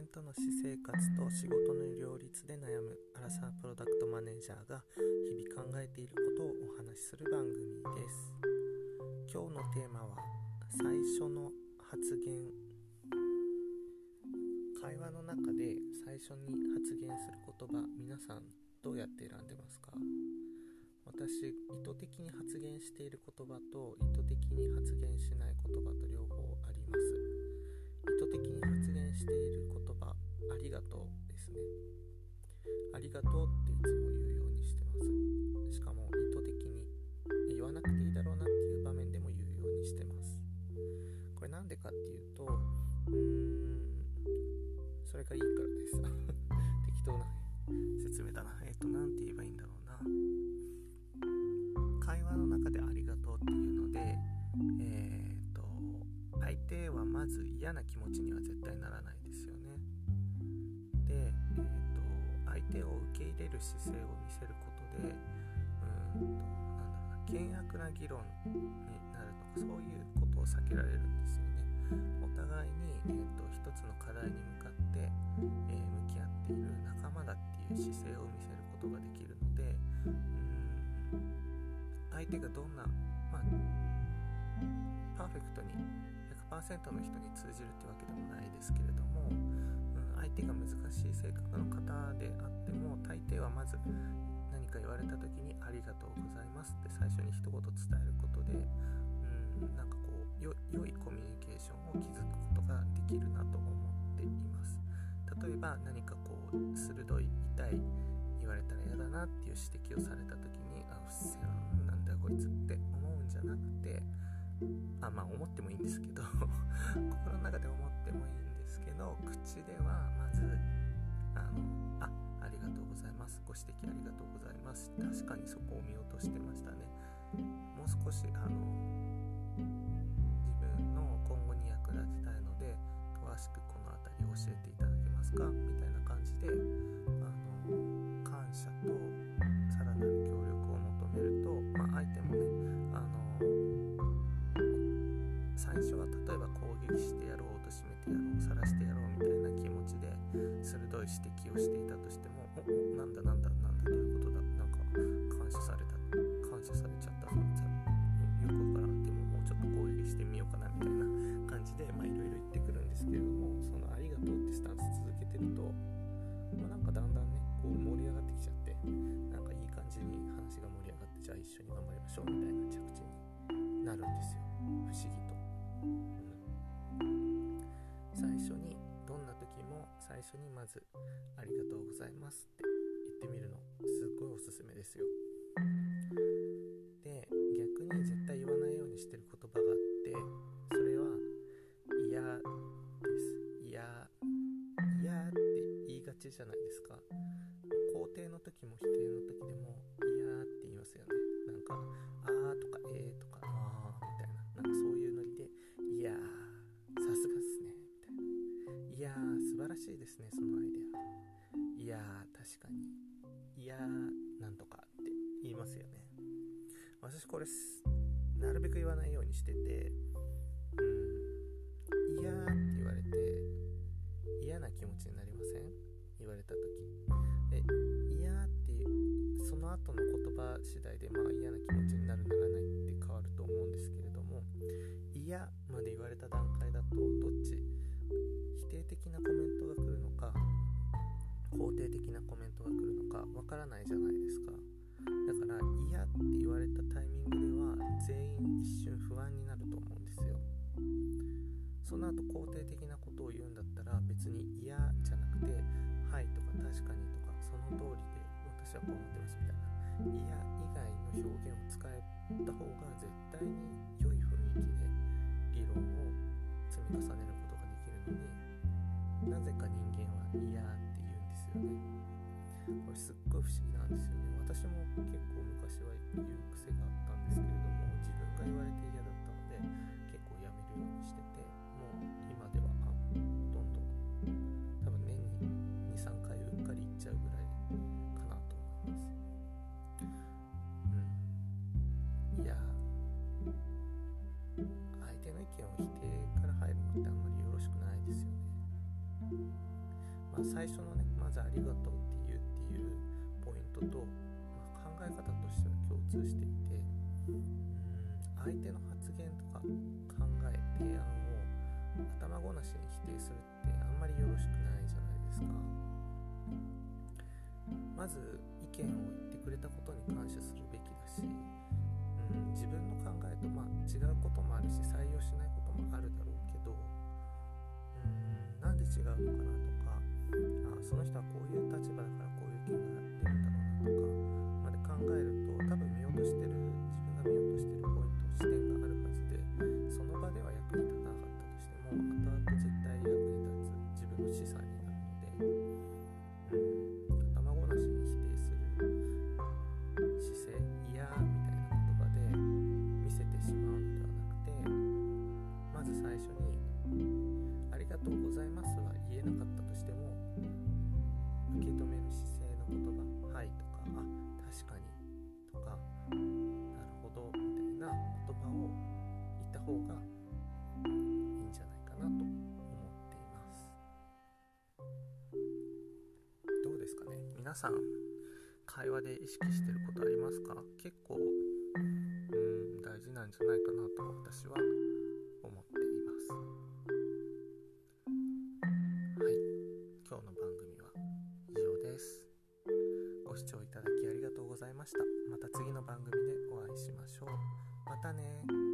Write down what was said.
間との私生活と仕事の両立で悩むアラサープロダクトマネージャーが日々考えていることをお話しする番組です。今日のテーマは最初の発言。会話の中で最初に発言する言葉皆さんどうやって選んでますか？私意図的に発言している言葉と意図的に発言しない言葉と両りがとうっていつも言うようにしてます。しかも意図的に言わなくていいだろうなっていう場面でも言うようにしてます。これなんでかっていうとうーんそれがいいからです。適当な説明だな。えっ、と何て言えばいいんだろうな。会話の中でありがとうっていうのでえっ、と相手はまず嫌な気持ちには絶対ならない。手を受け入れる姿勢を見せることでうーんとなんだろうな険悪な議論になるとかそういうことを避けられるんですよね。お互いに、えー、と一つの課題に向かって、えー向き合っている仲間だっていう姿勢を見せることができるのでうん相手がどんな、まあ、パーフェクトに100%の人に通じるってわけでもないですけれども、うん、相手が難しい性格のであっても大抵はまず何か言われた時に「ありがとうございます」って最初に一言伝えることで、うん、なんかこうよ良いコミュニケーションを築くことができるなと思っています。例えば何かこう鋭い痛い言われたら嫌だなっていう指摘をされた時に「あうっせえなんだこいつ」って思うんじゃなくてあまあ思ってもいいんですけど 心の中で思ってもいいんですけど口ではまずあのあありがとうございます。ご指摘ありがとうございます。確かにそこを見落としてましたね。もう少しあの自分の今後に役立てたいので詳しくこの辺りを教えていただけますか？みたいない指摘をしていたとしてもおなんだなんだなんだどういうことだなんか感謝された感謝されちゃったさよくわからんでももうちょっと攻撃してみようかなみたいな感じでいろいろ言ってくるんですけれどもそのありがとうってスタンス続けてると、まあ、なんかだんだんねこう盛り上がってきちゃってなんかいい感じに話が盛り上がってじゃあ一緒に頑張りましょうみたいな着地になるんですよ不思議と。最初にまず「ありがとうございます」って言ってみるのすっごいおすすめですよ。で逆に絶対言わないようにしてる言葉があってそれは「嫌」です「嫌」「嫌」って言いがちじゃないですか。肯定の時も否定の時でも「嫌」って言いますよね。なんか「あー」とか「らしいですねそのアイデア」「いやー確かに」「いやーなんとか」って言いますよね。私これなるべく言わないようにしててうん「いやー」って言われて嫌な気持ちになりません？言われた時。で「いやー」ってその後の言葉次第でまあ嫌な気持ち表現を使えた方が絶対に良い雰囲気で議論を積み重ねることができるのになぜか人間は「嫌」って言うんですよね。これすっごい不思議まあ、最初のねまずありがとうっていうっていうポイントと、まあ、考え方としては共通していてうん相手の発言とか考え提案を頭ごなしに否定するってあんまりよろしくないじゃないですか。まず意見を言ってくれたことに感謝するべきだし、うん、自分の考えとまあ違うこともあるし採用しないことその人はこういう皆さん会話で意識してることありますか？結構うん大事なんじゃないかなと私は思っています。はい。今日の番組は以上です。ご視聴いただきありがとうございました。また次の番組でお会いしましょう。またね